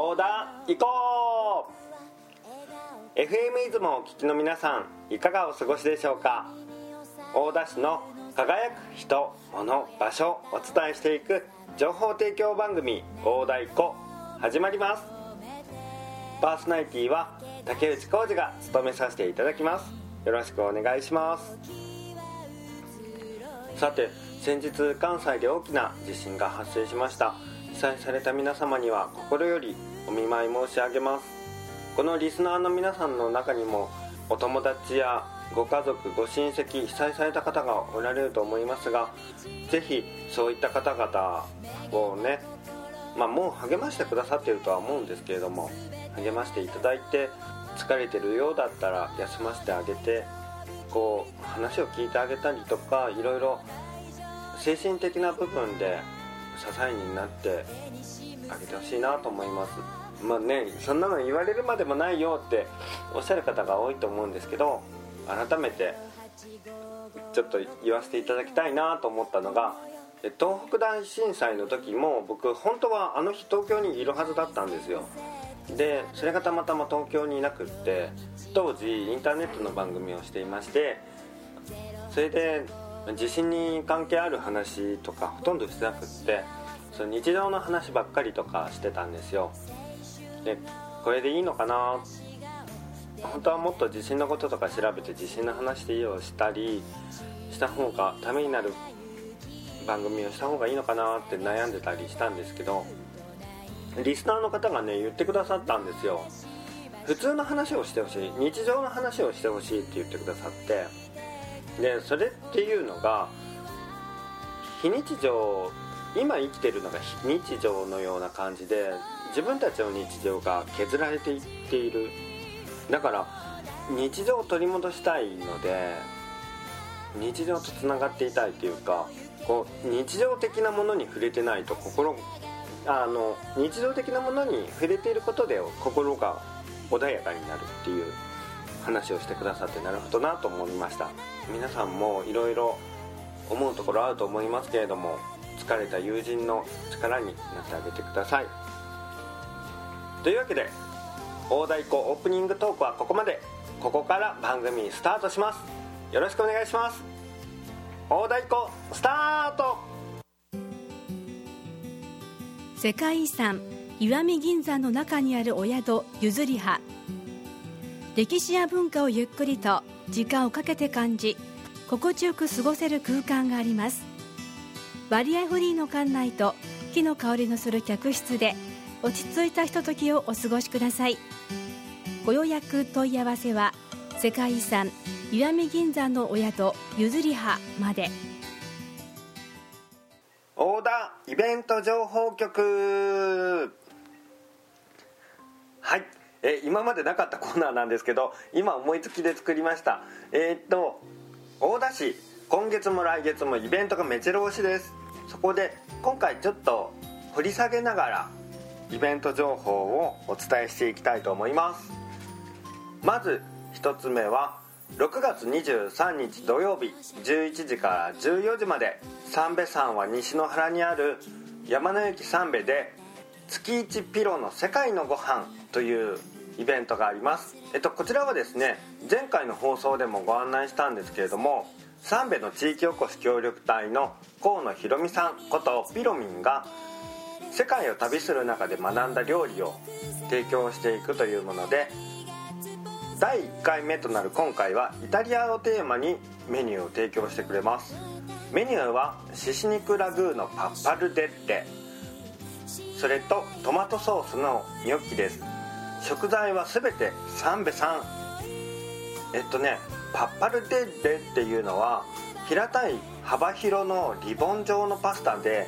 オーダー行こう。FM イズムをお聞きの皆さんいかがお過ごしでしょうか？大田市の輝く人物場所をお伝えしていく情報提供番組「大田行こう」始まります。パーソナリティは竹内浩二が務めさせていただきます。よろしくお願いします。さて先日関西で大きな地震が発生しました。被災された皆様には心よりお見舞い申し上げます。このリスナーの皆さんの中にもお友達やご家族ご親戚被災された方がおられると思いますがぜひそういった方々をねまあもう励ましてくださっているとは思うんですけれども励ましていただいて疲れてるようだったら休ませてあげてこう話を聞いてあげたりとかいろいろ精神的な部分で支えになってあげてほしいなと思います。まあねそんなの言われるまでもないよっておっしゃる方が多いと思うんですけど改めてちょっと言わせていただきたいなと思ったのが東北大震災の時も僕本当はあの日東京にいるはずだったんですよ。でそれがたまたま東京にいなくって当時インターネットの番組をしていましてそれで地震に関係ある話とかほとんどしてなくってその日常の話ばっかりとかしてたんですよ。でこれでいいのかな？本当はもっと地震のこととか調べて地震の話をしたりした方がためになる番組をした方がいいのかなって悩んでたりしたんですけどリスナーの方がね言ってくださったんですよ。普通の話をしてほしい。日常の話をしてほしいって言ってくださって。でそれっていうのが非日常今生きてるのが日常のような感じで自分たちの日常が削られていっている。だから日常を取り戻したいので日常とつながっていたいというかこう日常的なものに触れてないと心あの日常的なものに触れていることで心が穏やかになるっていう話をしてくださってなるほどなと思いました。皆さんもいろいろ思うところあると思いますけれども疲れた友人の力になってあげてください。というわけで大太鼓オープニングトークはここまで。ここから番組スタートします。よろしくお願いします。大太鼓スタート。世界遺産石見銀山の中にあるお宿ゆずりは歴史や文化をゆっくりと時間をかけて感じ心地よく過ごせる空間があります。割合フリーの館内と木の香りのする客室で落ち着いたひとときをお過ごしください。ご予約問い合わせは世界遺産石見銀山のお宿ゆずりはまで。大田イベント情報局。はい。え今までなかったコーナーなんですけど今思いつきで作りました。えー、っと大田市今月も来月もイベントがめちゃろ押しです。そこで今回ちょっと掘り下げながらイベント情報をお伝えしていきたいと思います。まず1つ目は6月23日土曜日11時から14時まで三瓶山は西の原にある山の雪三瓶で月一ピロの世界のご飯というイベントがあります。えっとこちらはですね前回の放送でもご案内したんですけれども三瓶の地域おこし協力隊の河野ひろみさんことピロミンが世界を旅する中で学んだ料理を提供していくというもので第1回目となる今回はイタリアをテーマにメニューを提供してくれます。メニューはシシ肉ラグーのパッパルデッレそれとトマトソースのニョッキです。食材は全て三瓶さん。えっとねパッパルデッレっていうのは平たい幅広のリボン状のパスタで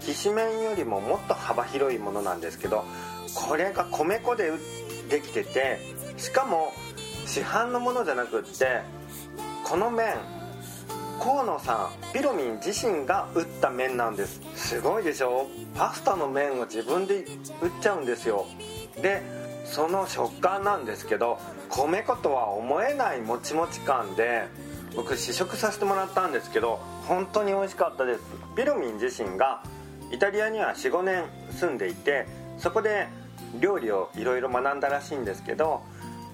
きしめんよりももっと幅広いものなんですけどこれが米粉でできててしかも市販のものじゃなくってこの麺河野さんピロミン自身が打った麺なんです。すごいでしょ？パスタの麺を自分で打っちゃうんですよ。でその食感なんですけど米粉とは思えないもちもち感で僕試食させてもらったんですけど本当に美味しかったです。ピロミン自身がイタリアには45年住んでいてそこで料理をいろいろ学んだらしいんですけど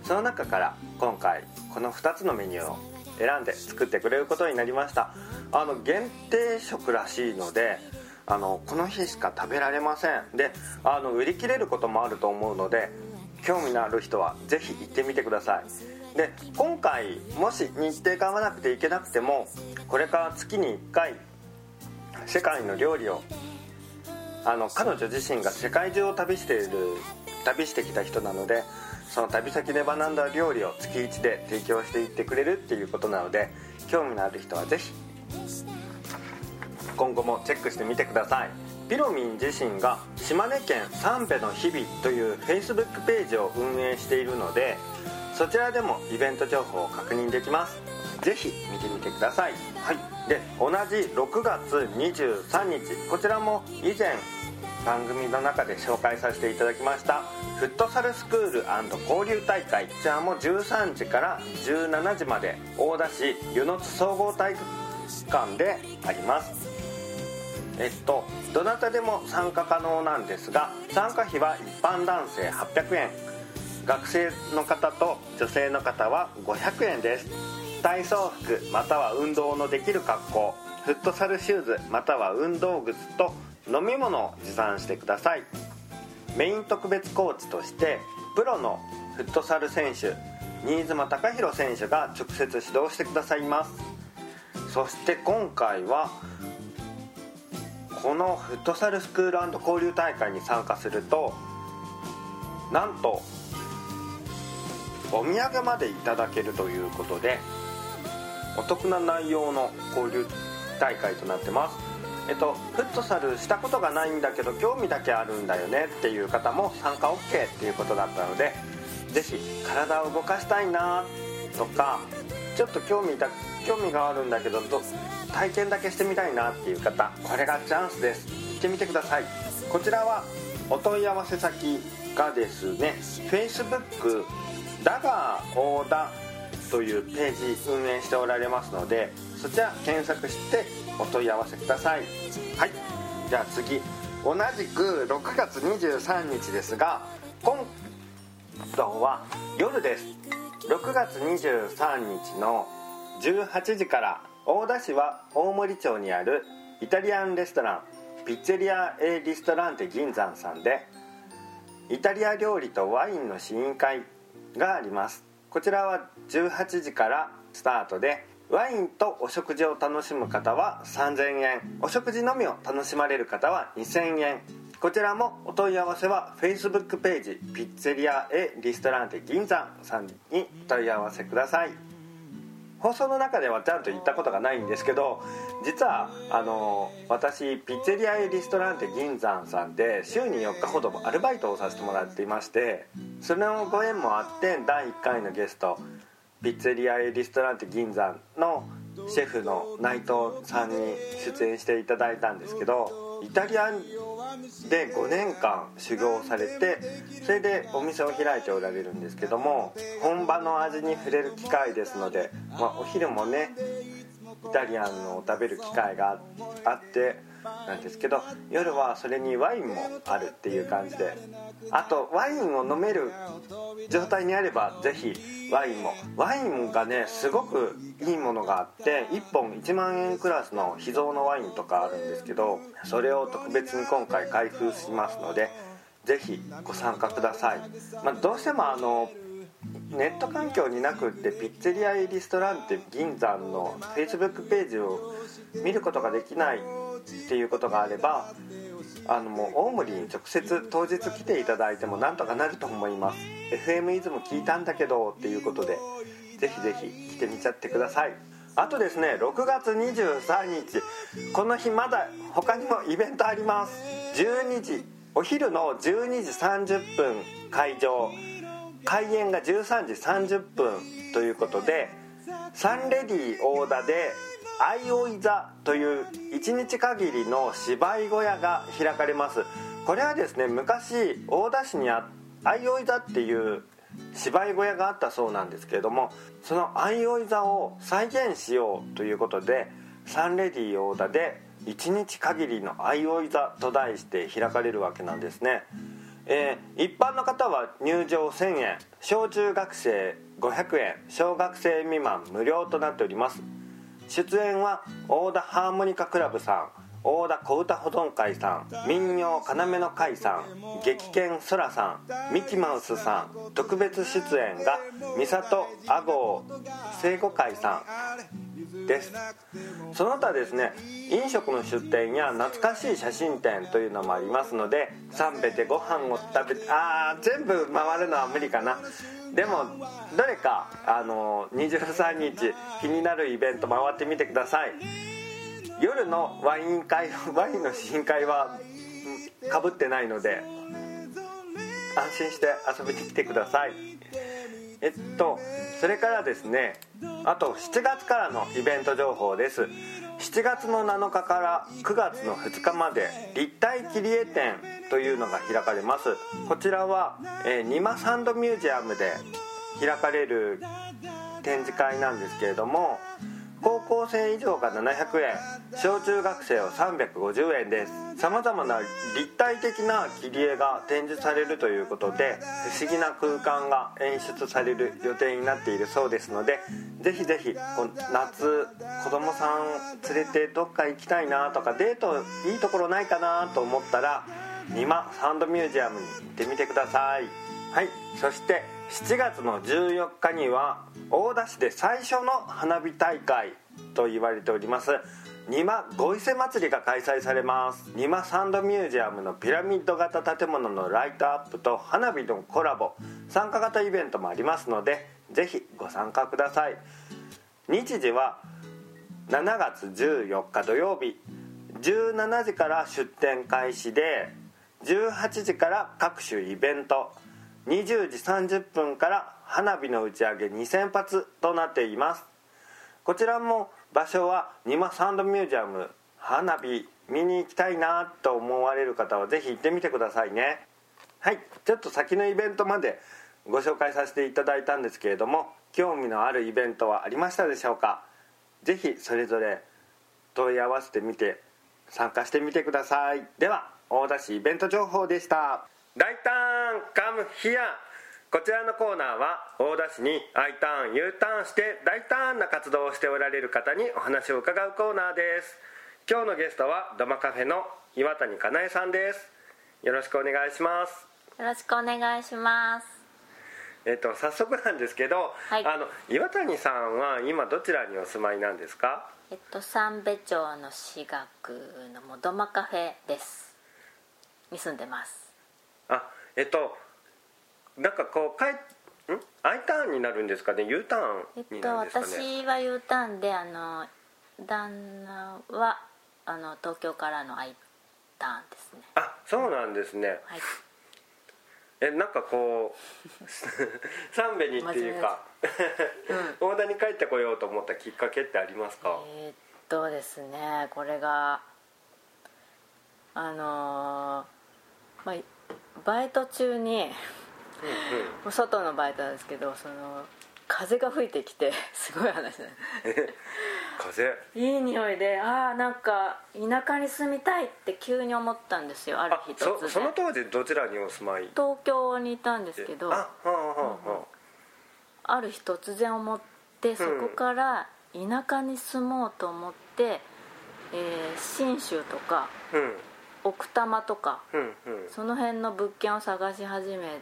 その中から今回この2つのメニューを選んで作ってくれることになりました。あの限定食らしいのであのこの日しか食べられません。であの売り切れることもあると思うので興味のある人はぜひ行ってみてください。で今回もし日程が合わなくて行けなくてもこれから月に1回世界の料理をあの彼女自身が世界中を旅している旅してきた人なのでその旅先で学んだ料理を月1で提供していってくれるっていうことなので興味のある人はぜひ。今後もチェックしてみてください。ピロミン自身が島根県三瓶の日々という Facebook ページを運営しているのでそちらでもイベント情報を確認できます。ぜひ見てみてください、はい、で同じ6月23日こちらも以前番組の中で紹介させていただきましたフットサルスクール交流大会こちらも13時から17時まで大田市湯の津総合体育館でありますえっとどなたでも参加可能なんですが参加費は一般男性800円。学生の方と女性の方は500円です。体操服または運動のできる格好。フットサルシューズまたは運動靴と飲み物を持参してください。メイン特別コーチとしてプロのフットサル選手新妻貴弘選手が直接指導してくださいます。そして今回はこのフットサルスクール交流大会に参加するとなんとお土産までいただけるということでお得な内容の交流大会となってます。えっと、フットサルしたことがないんだけど興味だけあるんだよねっていう方も参加 OK っていうことだったので是非体を動かしたいなとかちょっと興味だ興味があるんだけどど体験だけしてみたいなっていう方これがチャンスです。行ってみてください。こちらはお問い合わせ先がですね Facebook だが大田というページ運営しておられますのでそちら検索してお問い合わせください。はい。じゃあ次。同じく6月23日ですが今度は夜です。6月23日の18時から大田市は大森町にあるイタリアンレストランピッツェリア・エ・リストランテ銀山さんでイタリア料理とワインの試飲会があります。こちらは18時からスタートでワインとお食事を楽しむ方は3000円お食事のみを楽しまれる方は2000円。こちらもお問い合わせは Facebook ページピッツェリアエリストランテ銀山さんにお問い合わせください。放送の中ではちゃんと言ったことがないんですけど実はあの私ピッツェリアエリストランテ銀山さんで週に4日ほどアルバイトをさせてもらっていましてそれのご縁もあって第1回のゲストピッツェリア・エ・リストランテ銀山のシェフの内藤さんに出演していただいたんですけどイタリアで5年間修行されてそれでお店を開いておられるんですけども本場の味に触れる機会ですので、まあ、お昼もねイタリアンのを食べる機会があってなんですけど夜はそれにワインもあるっていう感じであとワインを飲める状態にあればぜひワインも。ワインがねすごくいいものがあって1本1万円クラスの秘蔵のワインとかあるんですけどそれを特別に今回開封しますのでぜひご参加ください、まあ、どうしてもあのネット環境になくってピッツェリア・エリストランテ銀山の Facebook ページを見ることができないっていうことがあればあのもう大森に直接当日来ていただいてもなんとかなると思います。FM イズム聞いたんだけどっていうことでぜひぜひ来てみちゃってください。あとですね6月23日。この日まだ他にもイベントあります。12時お昼の12時30分会場。開演が13時30分ということでサンレディー大田で相生座という1日限りの芝居小屋が開かれます。これはですね昔大田市にあ相生座っていう芝居小屋があったそうなんですけれどもその相生座を再現しようということでサンレディー大田で1日限りの相生座と題して開かれるわけなんですね、えー一般の方は入場1000円小中学生500円小学生未満無料となっております。出演は大田ハーモニカクラブさん。大田小唄保存会さん民謡要の会さん激剣そらさんミキマウスさん特別出演が三里阿郷聖子会さんです。その他ですね飲食の出店や懐かしい写真展というのもありますので三べてご飯を食べてあー全部回るのは無理かな。でもどれかあの23日気になるイベント回ってみてください。夜のワイン会 ワインの試飲会はかぶってないので安心して遊びに来てください。えっとそれからですねあと7月からのイベント情報です。7月の7日から9月の2日まで立体切り絵展というのが開かれます。こちらは、えー、ニマサンドミュージアムで開かれる展示会なんですけれども高校生以上が700円小中学生は350円です。さまざまな立体的な切り絵が展示されるということで不思議な空間が演出される予定になっているそうですのでぜひぜひ夏子供さん連れてどっか行きたいなとかデートいいところないかなと思ったらニマサンドミュージアムに行ってみてください。はい。そして7月の14日には大田市で最初の花火大会と言われております。ニマゴイセ祭りが開催されます。ニマサンドミュージアムのピラミッド型建物のライトアップと花火のコラボ参加型イベントもありますのでぜひご参加ください。日時は7月14日土曜日。17時から出店開始で18時から各種イベント。20時30分から花火の打ち上げ2000発となっています。こちらも場所はニマサンドミュージアム花火見に行きたいなと思われる方はぜひ行ってみてくださいね。はいちょっと先のイベントまでご紹介させていただいたんですけれども興味のあるイベントはありましたでしょうか？ぜひそれぞれ問い合わせてみて参加してみてください。では大田市イベント情報でした。大胆カムヒア。こちらのコーナーは大田市に I ターン U ターンして大胆な活動をしておられる方にお話を伺うコーナーです。今日のゲストはドマカフェの岩谷かなえさんです。よろしくお願いします。よろしくお願いします。えっと早速なんですけど、はい。あの岩谷さんは今どちらにお住まいなんですか？えっと三部町の私学のもどまカフェです。に住んでますあえっとなんかこうかいん？I ターンになるんですかね？U ターえっンにとなるんですかね、私は U ターンであの旦那はあの東京からの I ターンですね。あそうなんですね。はい。えなんかこう 三部にっていうか、大田に帰ってこようと思ったきっかけってありますか、えーっとですねこれがあのーまあバイト中にもう外のバイトなんですけどその風が吹いてきて すごい話なんです風？いい匂いでああなんか田舎に住みたいって急に思ったんですよあるあ日突然。そその当時どちらにお住まい？東京にいたんですけどあはある日突然思ってそこから田舎に住もうと思って、えー信州とかあうん奥多摩とかうんうんその辺の物件を探し始め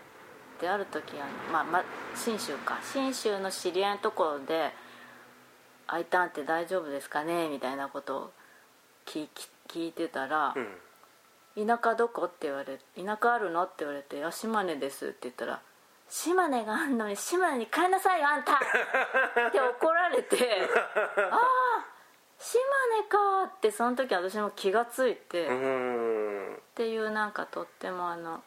てある時あの、まあまあ、信州か信州の知り合いのところで「I ターンって大丈夫ですかね?」みたいなことを聞き聞いてたらうん「田舎どこ?」って言われ「田舎あるの?」って言われて「あ島根です」って言ったら「島根があんのに島根に帰んなさいよあんた!」って怒られて「ああ島根か」ってその時私も気がついて。っていうなんかとってもあの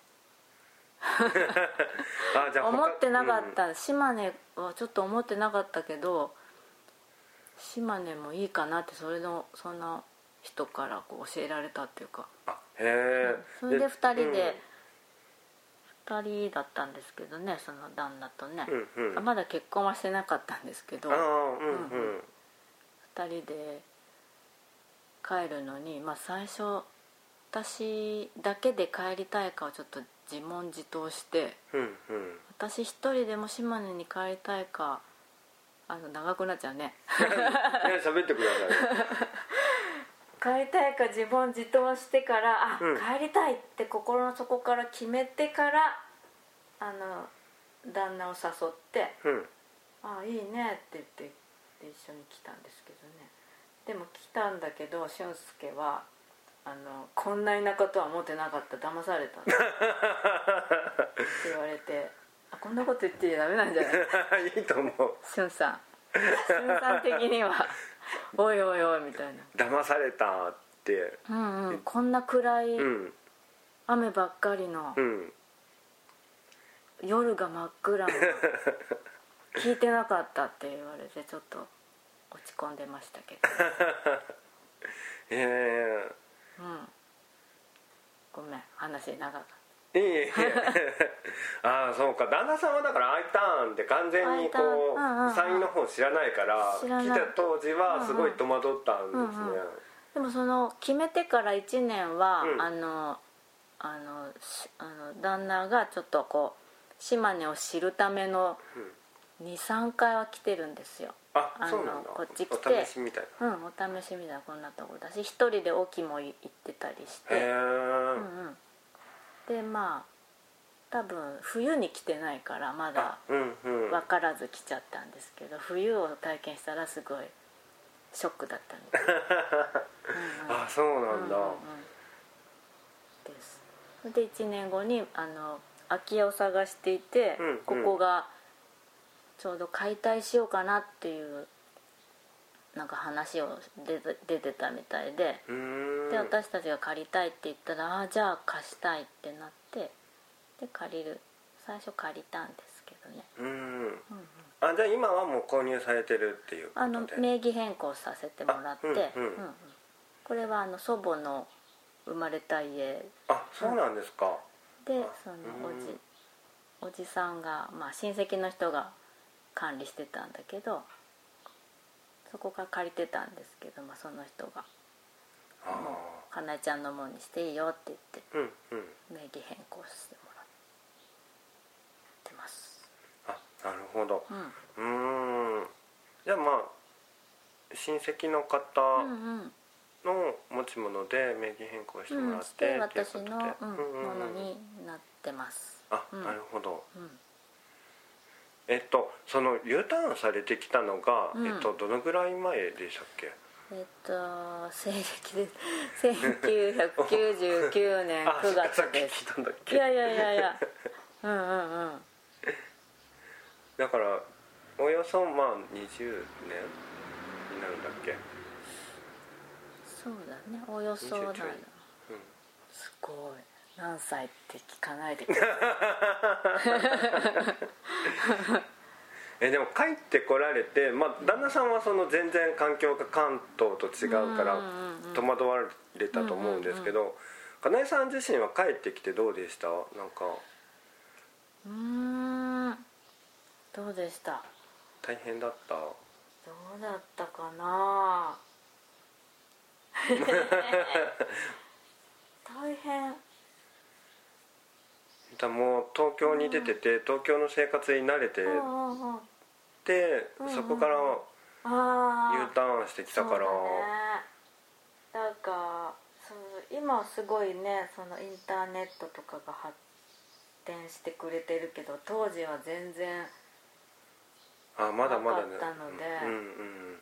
あじゃあ他思ってなかった、島根はちょっと思ってなかったけど島根もいいかなってそれのそんな人からこう教えられたっていうか。あへえそれで2人で、2人だったなんですけどねその旦那とね、うんうん。あまだ結婚はしてなかったんですけど。ああうんうん2人で帰るのに、まあ、最初私だけで帰りたいかをちょっと自問自答してうんうん。私一人でも島根に帰りたいかあの長くなっちゃうね 喋ってください。帰りたいか自問自答してからあ、うん。帰りたいって心の底から決めてからあの旦那を誘ってうん「あいいね」って言ってで一緒に来たんですけどね。でも来たんだけど俊介はあのこんな田舎とは思ってなかった。騙されたって言われてあこんなこと言ってダメなんじゃない？いいと思う。俊さん。俊さん的には「おいおいおい」みたいな。騙されたって「うんうん。こんな暗いうん。雨ばっかりのうん。夜が真っ暗の 聞いてなかった」って言われてちょっと落ち込んでましたけど。へえうん。ごめん話長かっいえいえ。ああそうか。旦那さんはだから I ターンって完全にこうんうんうんうサインの方知らないから来た当時はすごい戸惑ったんですね。うんうんたでもその決めてから1年は、うん。あのあのしあの旦那がちょっとこう島根を知るための23回は来てるんですよ。ああのそうなんだ。こっち来おて試しみたいうんお試しみたいなこんなとこだし一人で沖も行ってたりして。なへえうんうん。でまあ多分冬に来てないからまだうんうん。分からず来ちゃったんですけど冬を体験したらすごいショックだったみたい。あそうなんだ。うんうんうん。です。で1年後にあの空き家を探していて、うんうん。ここがちょうど解体しようかなっていうなんか話を出てたみたいでで私たちが借りたいって言ったら「ああじゃあ貸したい」ってなってで借りる。最初借りたんですけどね。うんあじゃあ今はもう購入されてるっていうあので名義変更させてもらって、あうんうん。これはあの祖母の生まれた家。あそうなんですか。でそのおうん。じおじさんが、まあ、親戚の人が管理してたんだけどそこから借りてたんですけど、まあ、その人が。あ「もうかなえちゃんのもんにしていいよ」って言ってあうんうん。名義変更してもらってます。あなるほど。うん。うーん。じゃあまあ親戚の方の持ち物で名義変更してもうん、らっしてうんうんうんもうん。のになってます。あ、うん。なるほど。うんえっとその U ターンされてきたのが、うん。えっとどのぐらい前でしたっけ？えっと西暦で1999年あ9月です。聞いやいやいやいや。うんうんうん。だからおよそまあ20年になるんだっけ？そうだね。およそなんだ20ちょい。すごい何歳って聞かないでくださ えでも帰ってこられて、まあ、旦那さんはその全然環境が関東と違うから戸惑われたと思うんですけど、かなえさん自身は帰ってきてどうでした？なんか。いうーん。どうでした？大変だった？どうだったかな？大変だもう東京に出てて東京の生活に慣れてうんうんうん。てうんうんそこからあ U ターンしてきたから。ね。なんかそう今はすごいねそのインターネットとかが発展してくれてるけど当時は全然あまだまだね。ったのでうんうん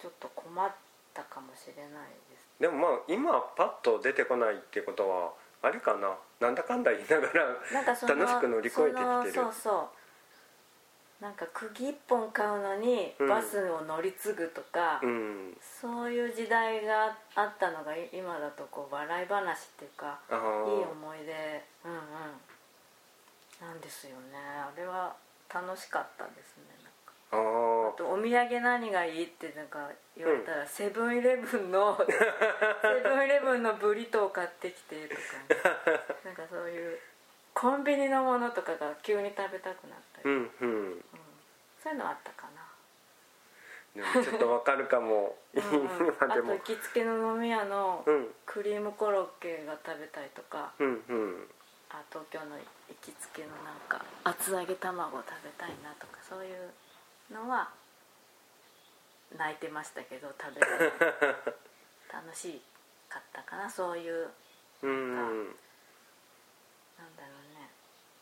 ちょっと困ったかもしれないです。でもまあ今パッと出てこないってことはあれかな？なんだかんだ言いながなんかその楽しく乗り越えてきてる。そうそうなんか釘一本買うのにうん。バスを乗り継ぐとか、らうん。そういう時代があったのがい今だとこう笑い話っていうかあいいー思い出。うんうん。なんですよね。あれは楽しかったですねあー。あとお土産何がいいってなんか言われたら、セブンイレブンの セブンイレブンのブリトーを買ってきてとかなんかそういうコンビニのものとかが急に食べたくなったり、うんうん。そういうのあったかな。ちょっとわかるかも。うんうん。今でも。あと行きつけの飲み屋のうん。クリームコロッケが食べたいとか、うんうん。あ東京の行きつけのなんか厚揚げ卵食べたいなとかそういうのは泣いてましたけど食べ楽しかったかなそういううんなんだろ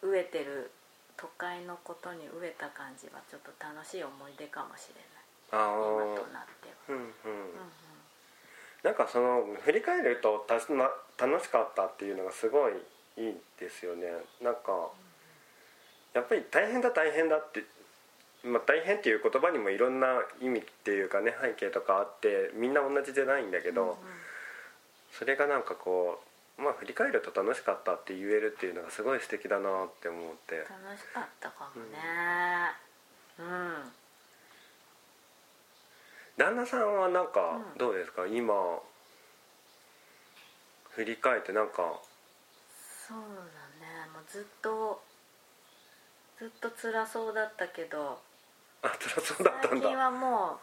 うね飢えてる都会のことに飢えた感じはちょっと楽しい思い出かもしれない今となっては、うんうんうんうんなんかその振り返るとたな楽しかったっていうのがすごいいいですよねなんかやっぱり大変だ大変だって、まあ、大変っていう言葉にもいろんな意味っていうかね背景とかあってみんな同じじゃないんだけど、うんうん。それがなんかこうまあ振り返ると楽しかったって言えるっていうのがすごい素敵だなって思って。楽しかったかもね。うん。旦那さんはなんかうん。どうですか、今振り返ってなんか。そうだね。もうずっとずっと辛そうだったけどあ辛そうだったんだ。最近はも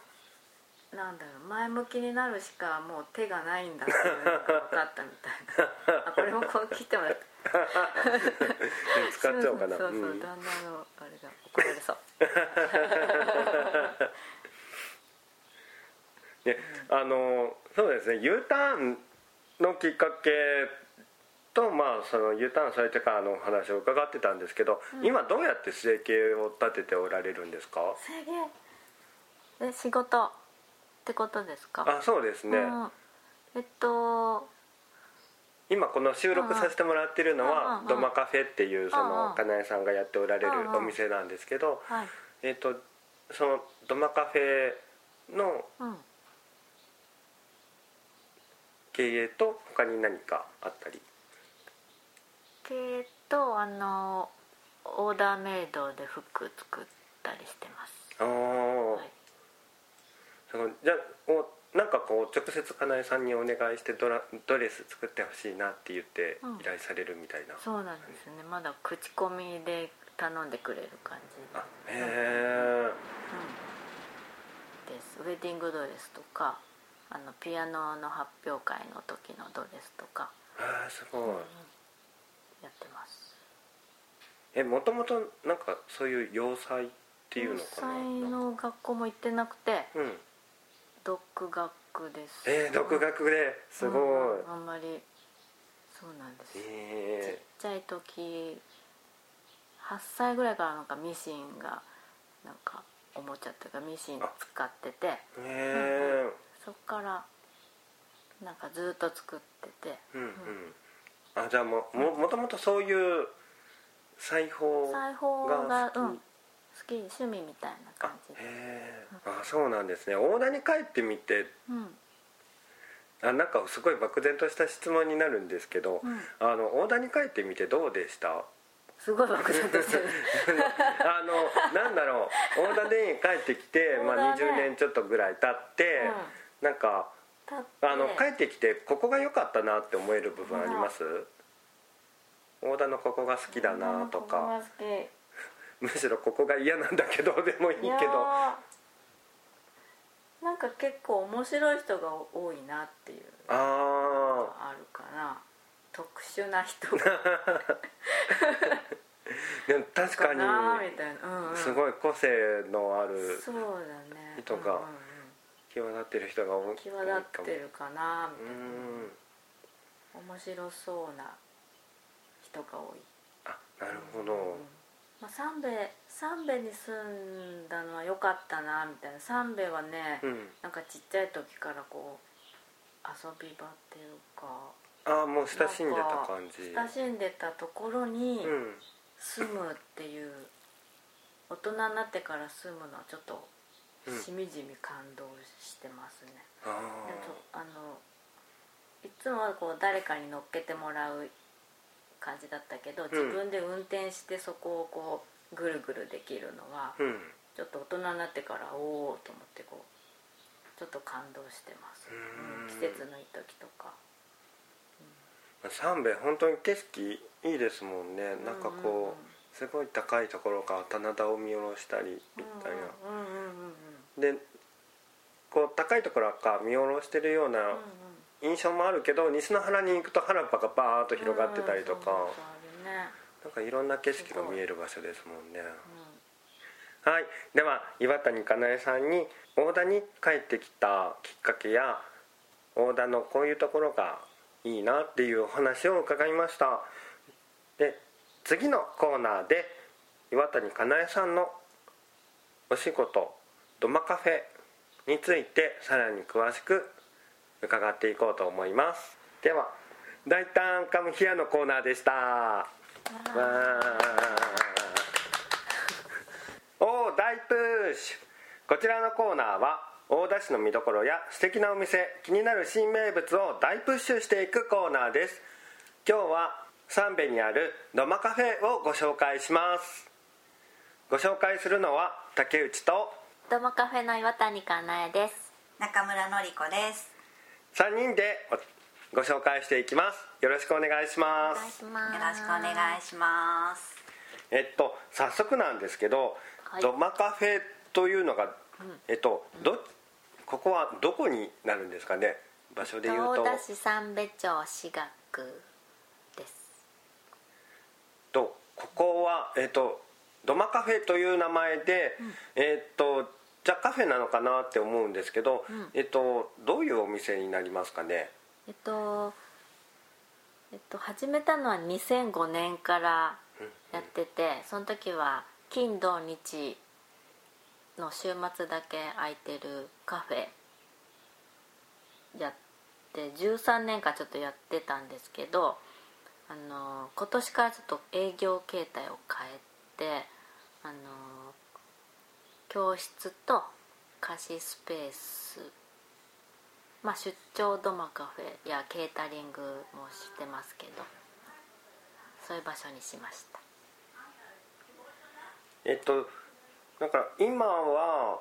うなんだろう前向きになるしかもう手がないんだっていうのが分かったみたいな。あこれもこう切ってもらって。使っちゃおうかな。そうそうそう、うん。旦那のあれが怒られそう。ね、あのそうですね U ターンのきっかけとまあその U ターンされてからの話を伺ってたんですけど、今どうやって生計を立てておられるんですか？え仕事ってことですか？あそうですね、うん。えっと今この収録させてもらってるのうん。うんはうん。ドマカフェっていうそうんうん。のかなえさんがやっておられるうんうん。お店なんですけど、はい。えっとそのドマカフェのうん。経営と他に何かあったり？経営とあのオーダーメイドで服作ったりしてます。ああ、はい。そのじゃあおなんかこう直接かなえさんにお願いしてドラドレス作ってほしいなって言ってうん。依頼されるみたいな、そうなんですね。まだ口コミで頼んでくれる感じ。であへえうん。です。ウェディングドレスとかあのピアノの発表会の時のドレスとか、あーすごい、やってます。えもともとなんかそういう洋裁っていうのかな？才の学校も行ってなくてうん。独学です。えー、独学で？すごい、うんあんまり。そうなんです、ちっえちゃい時8歳ぐらいからなんかミシンがなんかおもちゃっていうかミシン使っててー、えそっからなんかずっと作っててー、うん。うんあじゃあもももともとそういう裁縫裁縫がが好き、うん好き趣味みたいなあ感じで。へえあそうなんですね。大田に帰ってみてうん。あなんかすごい漠然とした質問になるんですけど、うん。あの大田に帰ってみてどうでした？すごい漠然としてる。あのなんだろう。大田で帰ってきて、まあ、大田ね20年ちょっとぐらい経って、なんか立ってあの帰ってきてここが良かったなって思える部分あります？大田のここが好きだなとか。むしろここが嫌なんだけどでもいいけど。なんか結構面白い人が多いなっていうのあがあるかな。特殊な人。でも確かにすごい個性のある人がうんうんうん際立ってる人が多い際立ってるかなみうたいな、ん。面白そうな人が多い。あなるほど、うん。まあ、三兵衛三兵衛に住んだのは良かったなみたいな。三兵衛はね、うん。なんかちっちゃい時からこう遊び場っていうかああもう親しんでた感じ。親しんでたところにうん。住むっていう、大人になってから住むのはちょっとうんしみじみ感動してますね、あでとあのいつもはこう誰かに乗っけてもらう感じだったけど自分で運転してそこをこうぐるぐるできるのはあうん。ちょっと大人になってからおおと思ってこうちょっと感動してます、うん。うん季節のいい時とか。三兵衛本当に景色いいですもんね。なんかうんうんうん。こうすごい高いところから棚田を見下ろしたりみたいな。うんうんうんうんでこう高いところから見下ろしてるような印象もあるけど西の原に行くと原っぱがバーッと広がってたりとか。うね。なんかいろんな景色が見える場所ですもんね。うはい。では岩谷かなえさんに大田に帰ってきたきっかけや大田のこういうところがいいなっていうお話を伺いました。で次のコーナーで岩谷かなえさんのお仕事土間カフェについてさらに詳しく伺っていこうと思います。では大胆カムヒアのコーナーでした。わー。お大プッシュ。こちらのコーナーは大田市の見どころや素敵なお店気になる新名物を大プッシュしていくコーナーです。今日は三部にある土間カフェをご紹介します。ご紹介するのは竹内とドモカフェの岩谷かなえです。中村のり子です。3人でご紹介していきます。よろしくお願いしまお願いすします。よろしくお願いします。えっと早速なんですけど、はい。土間カフェというのが、えっとどここはどこになるんですかね？場所で言うと。大田市三部町私学です。とここはえっと土間カフェという名前で、えっとじゃあカフェなのかなって思うんですけど、うん。えっとどういうお店になりますかね？えっとえっと始めたのは2005年からやっててその時は金土日の週末だけ空いてるカフェやって13年間ちょっとやってたんですけどあの今年からちょっと営業形態を変えてあの教室と貸しスペース。まあ出張土間カフェやケータリングもしてますけどそういう場所にしました。えっとだから今は、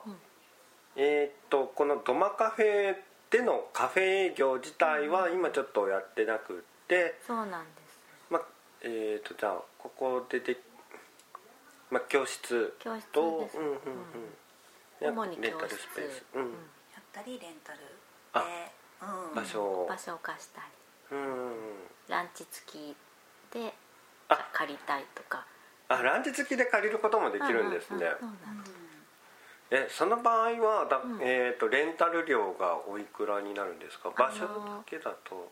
えっとこの土間カフェでのカフェ営業自体は今ちょっとやってなくって、そうなんです。まあえっとじゃあここでで、まあ、教室教室とです。うんうんうん。で主に教室。レンタルスペース、うん。うん。やったりレンタルであうん。場所を。場所を貸したり。うんランチ付きであ。借りたいとか。あランチ付きで借りることもできるんですね、えその場合はだ、うん。えー、とレンタル料がおいくらになるんですか？場所だけだと。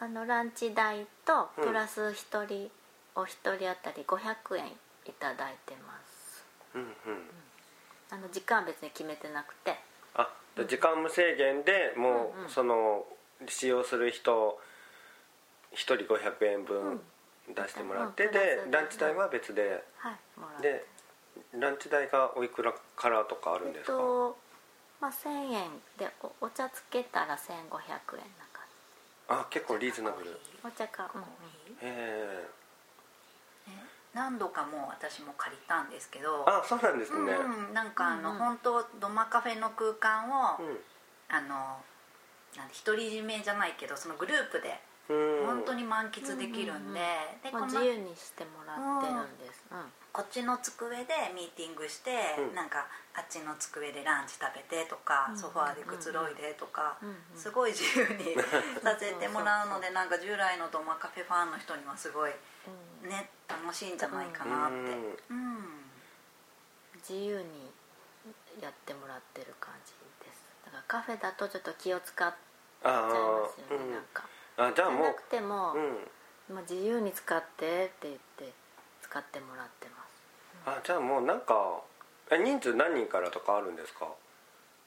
あのランチ代とうん。プラス1人、お一人当たり500円いただいてます。うんうん。あの時間は別に決めてなくて。あで時間無制限でもう、うんうん。その使用する人1人500円分出してもらって、うん。でプランチ代は別で。はい。もらって。でランチ代がおいくらからとかあるんえですか、っとまあ1000円でおお茶つけたら1500円なんかあ結構リーズナブル。お茶かうんうん。え。ね何度かもう私も借りたんですけどー、あそうなんですね。うん、なんかあの、うんうん。本当土間カフェの空間を、うん。あのなんで独り占めじゃないけどそのグループでうん。本当に満喫できるんで,、でこのもう自由にしてもらってるんです、うん。こっちの机でミーティングして、うん。なんかあっちの机でランチ食べてとか、うん。ソファーでくつろいでとか、うんうんすごい自由にさせてもらうのでなんか従来のドマカフェファンの人にはすごいうんね楽しいんじゃないかなって。うん。うん。自由にやってもらってる感じです。だからカフェだとちょっと気を使っちゃいあますよね、ー。うんなん。かあじゃあもう。なくても、うん。まあ、自由に使ってって言って使ってもらってます。あじゃあもうなんかえ人数何人からとかあるんですか？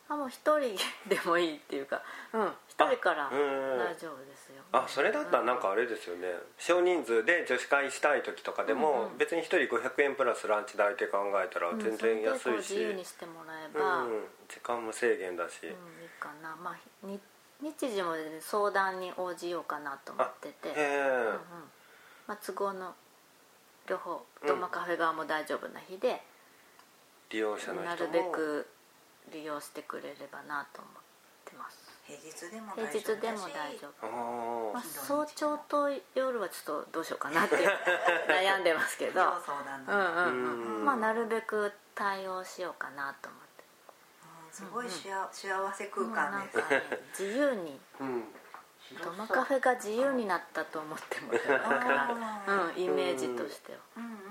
あもう一人でもいいっていうかうん。一人から大丈夫ですよ。あそれだったらなんかあれですよね。少人数で女子会したい時とかでうんもうん。別に1人500円プラスランチ代って考えたらうん全然安それでこういし自由にしてもらえうば、うんん。時間無制限だし。いいかな。まあに日時もね相談に応じようかなと思ってて。へえ。うんうん。まあ、都合の両方。うん。ドーマカフェ側も大丈夫な日で、利用者の人も。なるべく利用してくれればなと思ってます。平日でも平大丈夫だし。日でも大丈夫。あまあ、早朝と夜はちょっとどうしようかなっていう 悩んでますけど。まあなるべく対応しようかなと思って。うんすごいしあ幸せ空間です。ね自由に。あうん。ドマカフェが自由になったと思ってもらえるからうん イメージとしては。うんうんうんうん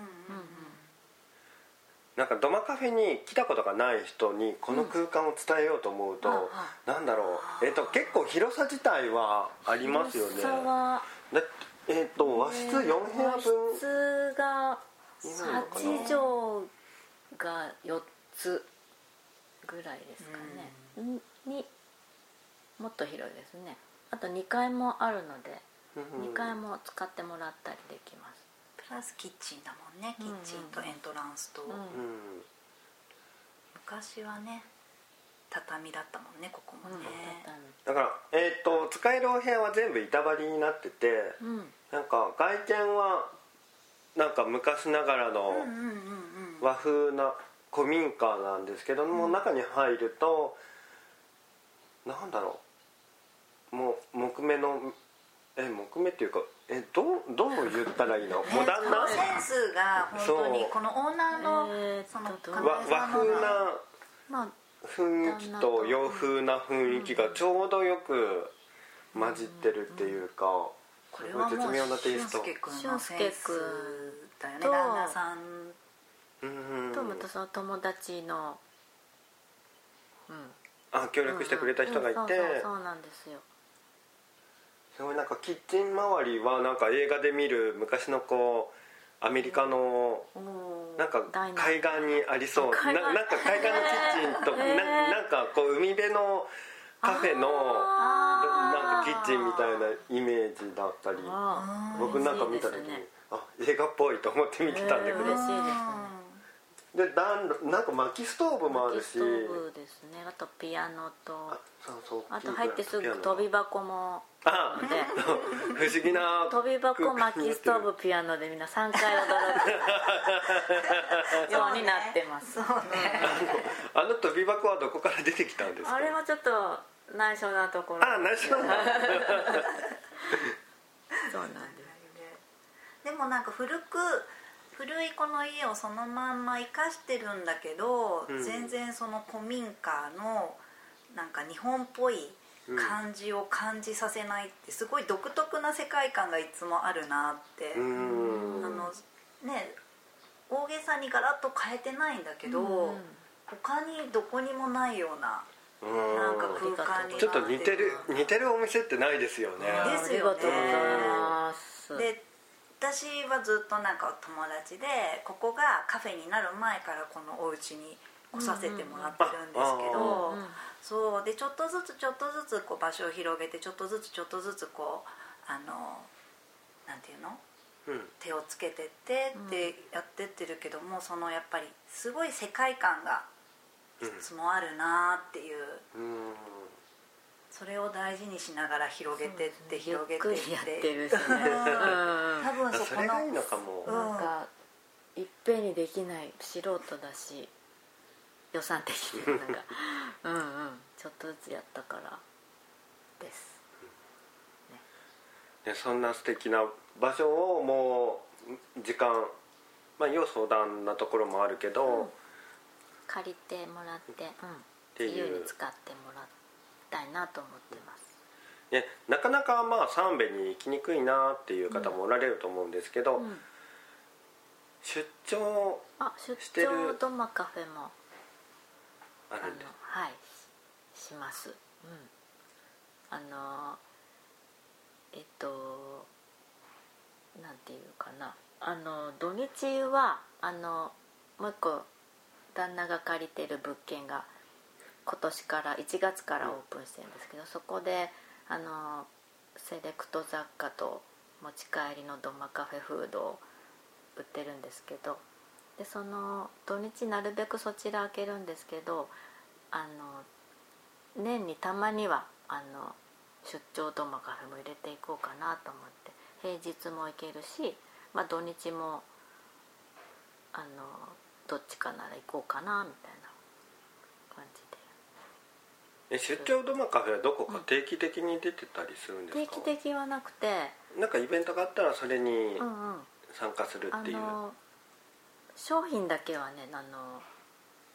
なんかドマカフェに来たことがない人にこの空間を伝えようと思うと、うん。あなんだろう、えっと結構広さ自体はありますよね。広さは。だえっと和室4部屋和分。室がになるのかな8畳が4つぐらいですかね、ん。にもっと広いですね。あと2階もあるのでうん。2階も使ってもらったりできますプラスキッチンだもんね。キッチンとエントランスと、うん。うん昔はね畳だったもんねここもね、だからえっと使えるお部屋は全部板張りになっててうん。なんか外見はなんか昔ながらのうんうんうんうん。和風な古民家なんですけども、中に入るとなんだろう。もう木目のえ木目っていうかえどうどう言ったらいいの？モダンな？センスが本当にこのオーナーのその和和風なまあ雰囲気と洋風な雰囲気がちょうどよく混じってるっていうかこれはもう絶妙なテイスト。俊介君のセンスだよねと旦那さん。うん。とまたその友達のうん。あ協力してくれた人がいて、うんそうそうそうなんですよすごいなんかキッチン周りはなんか映画で見る昔のこうアメリカのなんか海岸にありそう。ななんか海岸のキッチンと、ななんかこう海辺のカフェのなんかキッチンみたいなイメージだったり。僕なんか見た時に、あ映画っぽいと思って見てたんだけど、で暖炉なんか薪ストーブもあるし。薪ストーブですね。あとピアノと。あそうそうあと入ってすぐ飛び箱も。あで不思議な 飛び箱薪ストーブピアノでみんな3回踊る ようになってます。そうね。あの飛び箱はどこから出てきたんですか？あれはちょっと内緒なところ。あ内緒な そうなんです。でもなんか古く古いこの家をそのまんま生かしてるんだけど、うん。全然その古民家のなんか日本っぽい感じを感じさせないってすごい独特な世界観がいつもあるなって、うーん。あのね大げさにガラッと変えてないんだけど、うん。他にどこにもないようなうん。なんか空間になちょっと似てるな似てるお店ってないですよね。でありがとうございます。で私はずっとなんか友達でここがカフェになる前からこのお家に来させてもらってるんですけうん。ど、うんうん。そう。でちょっとずつちょっとずつこう場所を広げてちょっとずつちょっとずつこうあのなんていうの？うん。手をつけてってってやってってるけども、そのやっぱりすごい世界観がいつもあるなっていううんそれを大事にしながら広げてってゆっ広げてって。くりやってるしね。うん。多分そこのそいいのかも。うん。なんかいっぺんにできない素人だし予算的にもなんか。うんうん。ちょっとずつやったからです。でそんな素敵な場所をもう時間まあ要相談なところもあるけど、借りてもらって、う自由に使ってもらいたいなと思ってます。ね、なかなかまあ三部に行きにくいなっていう方もおられると思うんですけど、うん。出張あ出してる張ドマカフェもあるんですはいしします。うん。あのえっとなんていうかな。あの土日はあのもう一個旦那が借りてる物件が今年から1月からオープンしてるんですけど、そこであのセレクト雑貨と持ち帰りのドマカフェフードを売ってるんですけどでその土日なるべくそちら開けるんですけどあの年にたまにはあの出張ドマカフェも入れていこうかなと思って平日も行けるし、まあ、土日もあのどっちかなら行こうかなみたいな。え出張ドマカフェはどこか定期的に出てたりするんですでか？定期的はなくて。なんかイベントがあったらそれにうんうん。参加するあっていう、の商品だけはねあの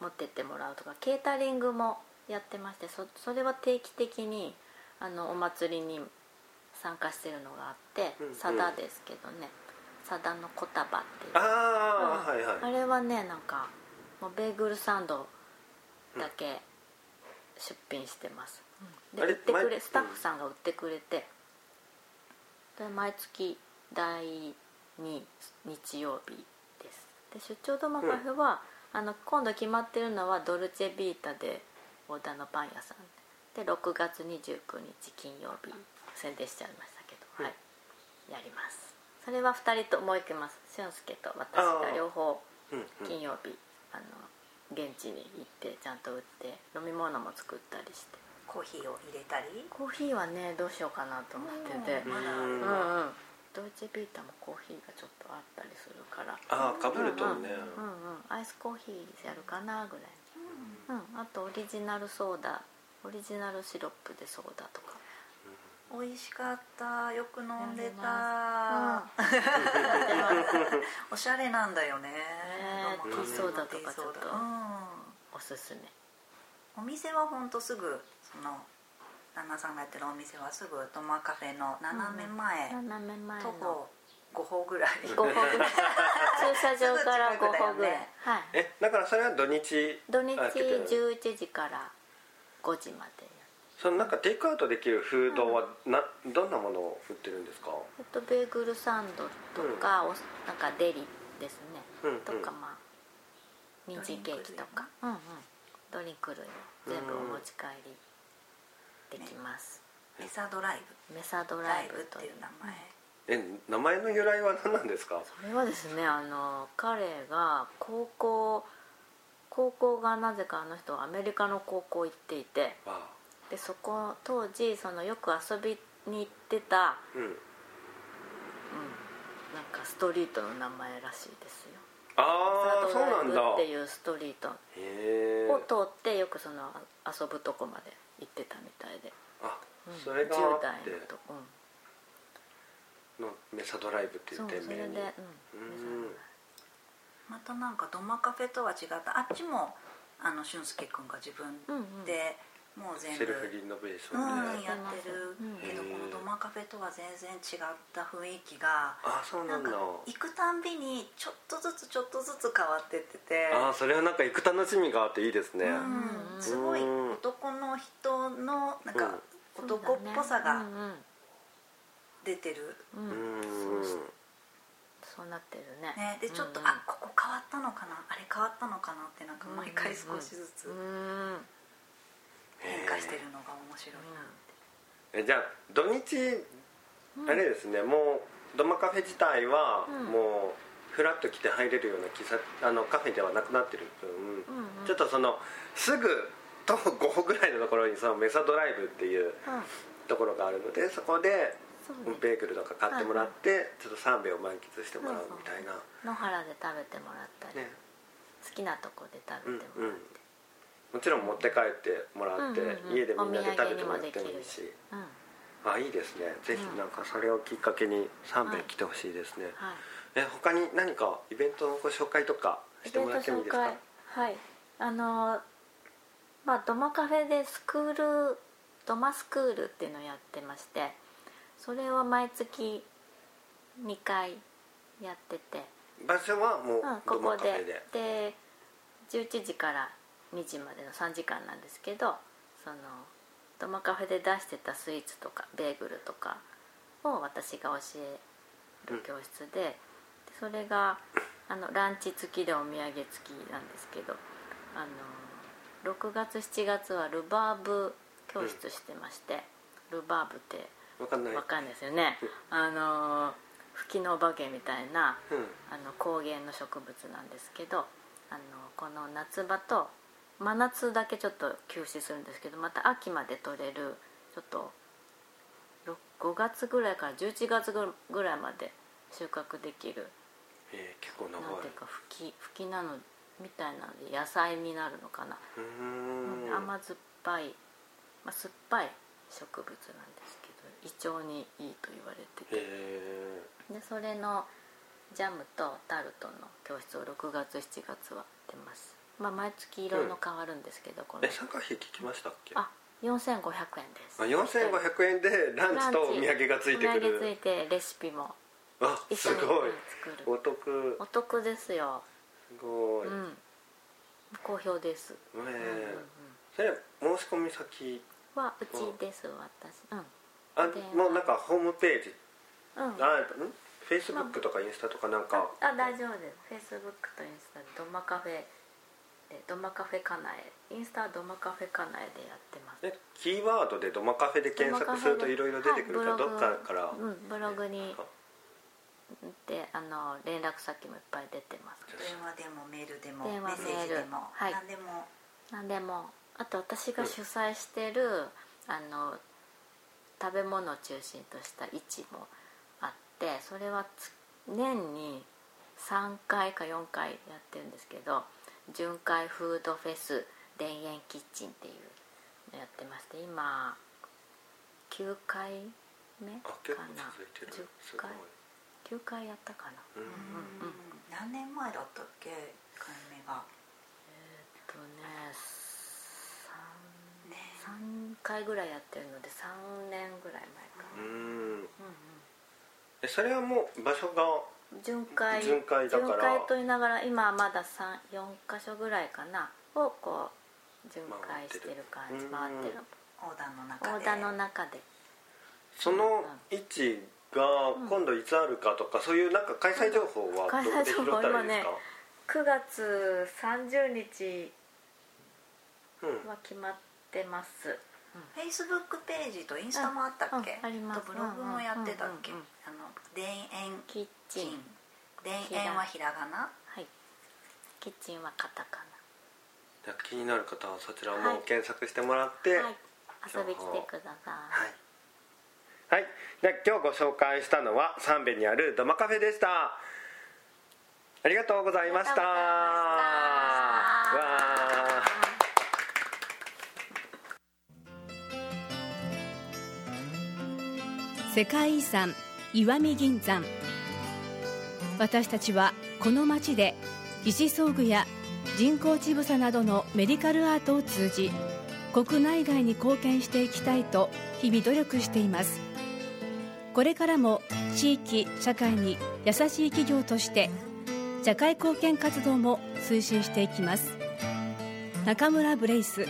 持ってってもらうとかケータリングもやってましてそそれは定期的にあのお祭りに参加してるのがあってうんうん。佐田ですけどね。佐田のこたばっていう。ああ、うん。はいはい。あれはねなんかもうベーグルサンドだけ出品してます、であれ売ってくれ前スタッフさんが売ってくれてで毎月第2日曜日です。で出張ドマカフェは、あの今度決まってるのはドルチェビータで大田のパン屋さん。で6月29日金曜日宣伝しちゃいましたけど、はい。やります。それは2人とも行けます。俊介と私が両方うんうん。金曜日あの現地に行ってちゃんと売って飲み物も作ったりして。コーヒーを入れたり？コーヒーはねどうしようかなと思ってて。まだうんうんうん。ドイツビータもコーヒーがちょっとあったりするから。ああかぶるとね、うんうんアイスコーヒーやるかなぐらい。うん。あとオリジナルソーダ。オリジナルシロップでソーダとか。美味しかった。よく飲んでやた おしゃれなんだよね。ね飲むティーソーダとかちょっと。おすすめ。お店はほんとすぐその旦那さんがやってるお店はすぐトマカフェの斜め前、斜め前徒の歩5歩ぐらい。5歩ぐらい。駐車場から5歩ぐらい、はい。えだからそれは土日土日あ開けてる。11時から5時までそのなんかテイクアウトできるフードはなどんなものを売ってるんですか？えっとベーグルサンドとか、おなんかデリですね、うんうん。とかまあ人参ケーキとか。うんうん。ドリンク類も全部お持ち帰りできます、メサドライメサドブライブといういう名前。え名前の由来は何なんですか？それはですねあの彼が高校高校がなぜかあの人はアメリカの高校行っていて。あでそこ当時そのよく遊びに行ってた、うん。うん、なんかストリートの名前らしいですよ。ああサードライブそうなんだ。っていうストリートを通ってよくその遊ぶとこまで行ってたみたいで、あうんそれがあ10っ代のてとこ、のメサドライブってうん、いうそうそれで、うん店名にうんまたなんかドマカフェとは違った。あっちもあの俊介君が自分でもう全部。セルフリノベーショうんンで、やってるうんけどこのドマカフェとは全然違った雰囲気があそうななんだ行くたんびにちょっとずつちょっとずつ変わってってて。あーそれはなんか行く楽しみがあっていいですね、うん。すごい男の人のなんか男っぽさが出てる、そうそうなってるね。ね、でちょっと、うんうんあここ変わったのかなあれ変わったのかなってなんか毎回少しずつ。うん変化してるのが面白いなって、えじゃあ土日あれですね、もうドマカフェ自体はうん。もうフラッと来て入れるような喫茶あのカフェではなくなってる分、うんうん。ちょっとそのすぐ徒歩5歩ぐらいのところにそのメサドライブっていううん。ところがあるのでそこでベーグルとか買ってもらって、ちょっと3秒満喫してもらうみたいな、野原で食べてもらったり、ね。好きなとこで食べてもらって、もちろん持って帰ってもらって、家でみんなで食べてもらってもいいし。うんあいいですね。ぜひうん。なんかそれをきっかけに3名来てほしいですね、はい。え他に何かイベントのご紹介とかしてもらってもいいですか？はい。あのまあドマカフェでスクールドマスクールっていうのをやってましてそれを毎月2回やってて、場所はもううん、こドマこカフェで。でで11時から2時までの3時間なんですけどそのドマカフェで出してたスイーツとかベーグルとかを私が教える教室で,で、それがあのランチ付きでお土産付きなんですけどあの6月7月はルバーブ教室してまして、ルバーブってわかんない。わかんないですよね。あの吹きのお化けみたいなうん。あの高原の植物なんですけどあのこの夏場と真夏だけちょっと休止するんですけどまた秋まで取れるちょっとろ5月ぐらいから11月ぐらいまで収穫できる。えー結構長い。なんていうか吹き吹きなのみたいなので野菜になるのかな、うーん。甘酸っぱい、まあ、酸っぱい植物なんですけど胃腸にいいと言われてて。へでそれのジャムとタルトの教室を6月7月は出ます、まあ、毎月色の変わるんですけど、このえ参加費聞きましたっけ？あ4500円です。あ4500円でランチとお土産がついてくお土産つるいてレシピもあすごい。お得。お得ですよ。すごい、うん。好評です、ねうんうんそれ申し込み先は？うちです私。うん。あもうなんかホームページ。うん。あんフェイスブックとかインスタとかなんか。あ大丈夫です。フェイスブックとインスタでドマカフェでドマカフェカナエインスタはドマカフェカナエでやってます。えキーワードでドマカフェで検索するといろいろ出てくるから、はいどっかから、うんブログに。であの連絡先もいっぱい出てます。電話でもメールでもメ電話ッセージでも、メール。はい。何でも。何でも。あと私が主催してる、あの食べ物を中心とした市もあってそれはつ年に3回か4回やってるんですけど巡回フードフェス田園キッチンっていうのやってまして今9回目あか結構な続いてる。10すごい。回9回やったかな？うん。うんうん何年前だったっけ？1回目が。えっとねね。3回ぐらいやってるので3年ぐらい前かな、うん。うんえそれはもう場所がうん、巡回巡回だから。巡回と言いながら今はまだ4箇所ぐらいかな。をこう巡回してる感じ。回回っててる。横断の中で。横断の中で。その位置が今度いつあるかとか、そういうなんか開催情報はどこで拾ったらいいですか、9月30日うん。は決まってます、フェイスブックページとインスタもあったっけ、うん。あります。とブログもやってたっけ、うんうんうんあの田園キッチン。田園はひらがな？はい。キッチンはカタカじゃあ気になる方はそちらはい。も検索してもらってナはい。遊び来てください、はい、はい、で今日ご紹介したのは三部にあるドマカフェでした。ありがとうございました世界遺産石見銀山。私たちはこの町で義肢装具や人工乳房などのメディカルアートを通じ国内外に貢献していきたいと日々努力しています。これからも地域社会に優しい企業として社会貢献活動も推進していきます。中村ブレイス。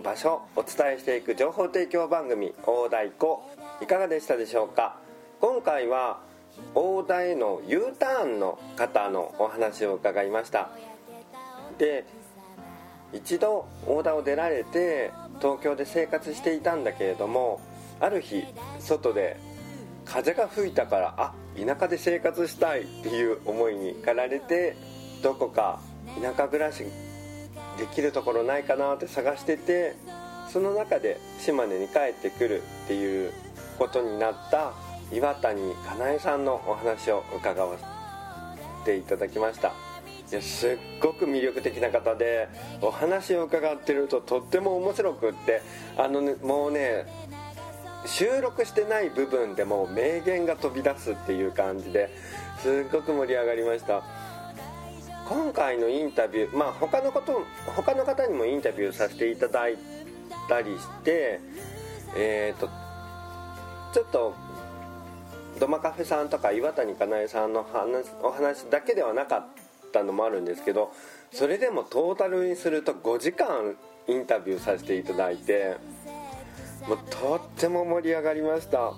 場所お伝えしていく情報提供番組「大田以降」いかがでしたでしょうか？今回は大田への U ターンの方のお話を伺いました。で一度大田を出られて東京で生活していたんだけれどもある日外で風が吹いたからあ田舎で生活したいっていう思いに駆られてどこか田舎暮らしできるところないかなって探しててその中で島根に帰ってくるっていうことになった岩谷かなえさんのお話を伺わせていただきました。いやすっごく魅力的な方でお話を伺ってるととっても面白くってあのねもうね収録してない部分でも名言が飛び出すっていう感じですっごく盛り上がりました。今回のインタビューまあ他のこと他の方にもインタビューさせていただいたりしてえっ、とちょっとドマカフェさんとか岩谷かなえさんの話お話だけではなかったのもあるんですけどそれでもトータルにすると5時間インタビューさせていただいてもうとっても盛り上がりました。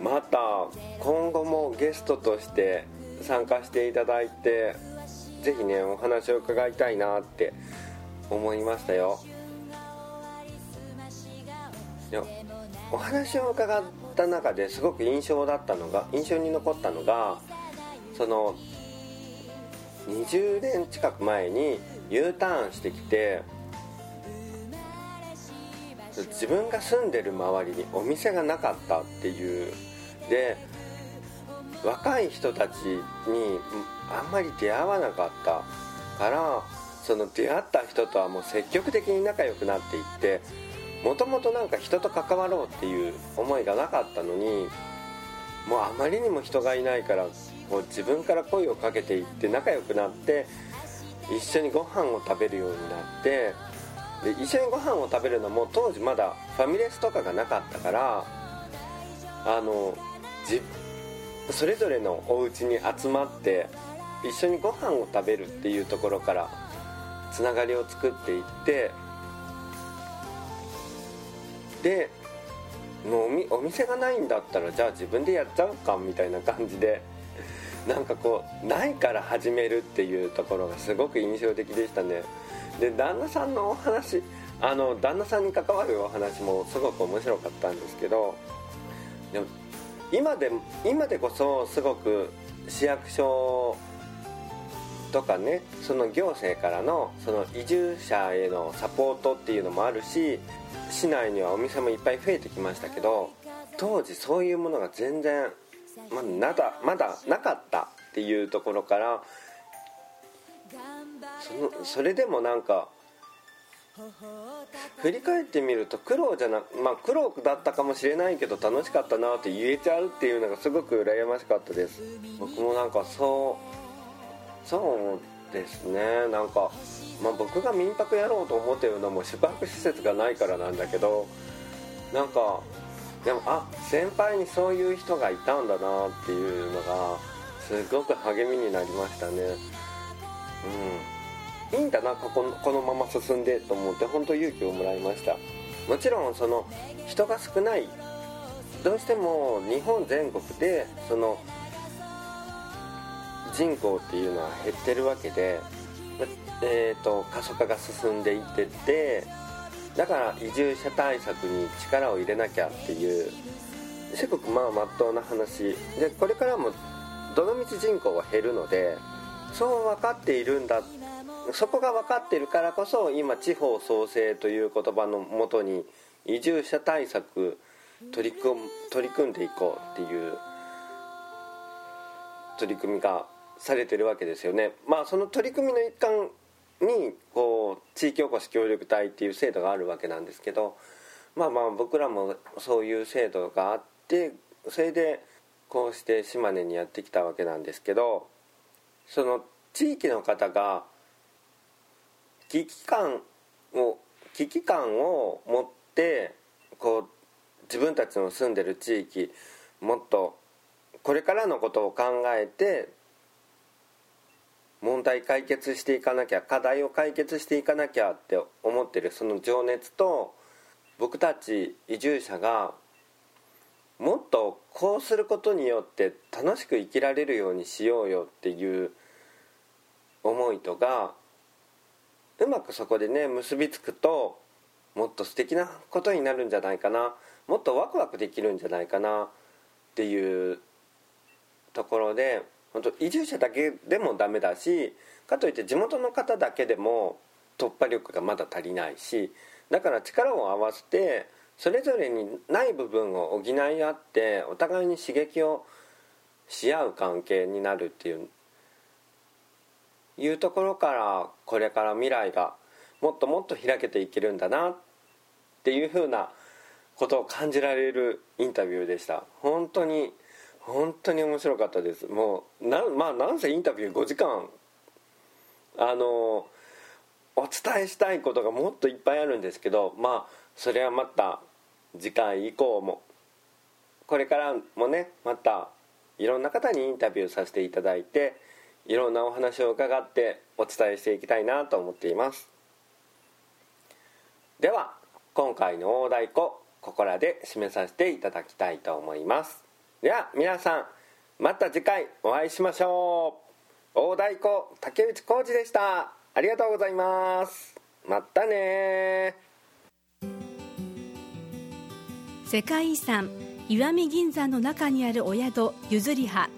また今後もゲストとして参加していただいてぜひねお話を伺いたいなって思いましたよ。お話を伺った中ですごく印象だったのが印象に残ったのがその20年近く前に U ターンしてきて自分が住んでる周りにお店がなかったっていう。で若い人たちにあんまり出会わなかったからその出会った人とはもう積極的に仲良くなっていってもともとなんか人と関わろうっていう思いがなかったのにもうあまりにも人がいないからもう自分から声をかけていって仲良くなって一緒にご飯を食べるようになってで一緒にご飯を食べるのも当時まだファミレスとかがなかったからあのじそれぞれのお家に集まって一緒にご飯を食べるっていうところからつながりを作っていってでもうお店がないんだったらじゃあ自分でやっちゃうかみたいな感じでなんかこうないから始めるっていうところがすごく印象的でしたね。で旦那さんのお話あの旦那さんに関わるお話もすごく面白かったんですけどでも今で今でこそすごく市役所とかねその行政からのその移住者へのサポートっていうのもあるし市内にはお店もいっぱい増えてきましたけど当時そういうものが全然まだまだなかったっていうところからそのそれでもなんか振り返ってみると苦労じゃなまあ苦労だったかもしれないけど楽しかったなって言えちゃうっていうのがすごく羨ましかったです。僕もなんかそうそうですね。なんか、まあ、僕が民泊やろうと思ってるのも宿泊施設がないからなんだけどなんかでもあ先輩にそういう人がいたんだなっていうのがすごく励みになりましたね。うん。いいんだなこここのまま進んでと思って本当勇気をもらいました。もちろんその人が少ないどうしても日本全国でその人口っていうのは減ってるわけで、えーと、過疎化が進んでいっててだから移住者対策に力を入れなきゃっていうすごくまあまっとうな話。でこれからもどのみち人口は減るのでそう分かっているんだっそこが分かってるからこそ今地方創生という言葉のもとに移住者対策取り組取り組んでいこうっていう取り組みがされてるわけですよね。まあその取り組みの一環にこう地域おこし協力隊っていう制度があるわけなんですけどまあまあ僕らもそういう制度があってそれでこうして島根にやってきたわけなんですけどその地域の方が危機感を危機感を持ってこう自分たちの住んでる地域もっとこれからのことを考えて問題解決していかなきゃ課題を解決していかなきゃって思ってるその情熱と僕たち移住者がもっとこうすることによって楽しく生きられるようにしようよっていう思いとがうまくそこでね結びつくともっと素敵なことになるんじゃないかな。もっとワクワクできるんじゃないかな。っていうところで本当移住者だけでもダメだしかといって地元の方だけでも突破力がまだ足りないしだから力を合わせてそれぞれにない部分を補い合ってお互いに刺激をし合う関係になるっていういうところからこれから未来がもっともっと開けていけるんだなっていうふうなことを感じられるインタビューでした。本当に本当に面白かったです。もうなまあなんせインタビュー5時間。あのお伝えしたいことがもっといっぱいあるんですけどまあそれはまた次回以降も。これからもねまたいろんな方にインタビューさせていただいていろんなお話を伺ってお伝えしていきたいなと思っています。では今回の大太鼓ここらで締めさせていただきたいと思います。では皆さんまた次回お会いしましょう。大太鼓竹内浩二でした。ありがとうございます。またね。世界遺産石見銀山の中にあるお宿ゆずりは。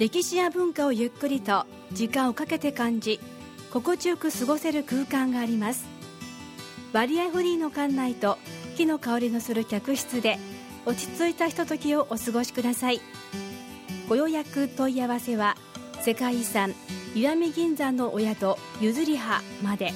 歴史や文化をゆっくりと時間をかけて感じ心地よく過ごせる空間があります割合フリーの館内と木の香りのする客室で落ち着いたひとときをお過ごしくださいご予約問い合わせは世界遺産石見銀山のお宿ゆずりはまで。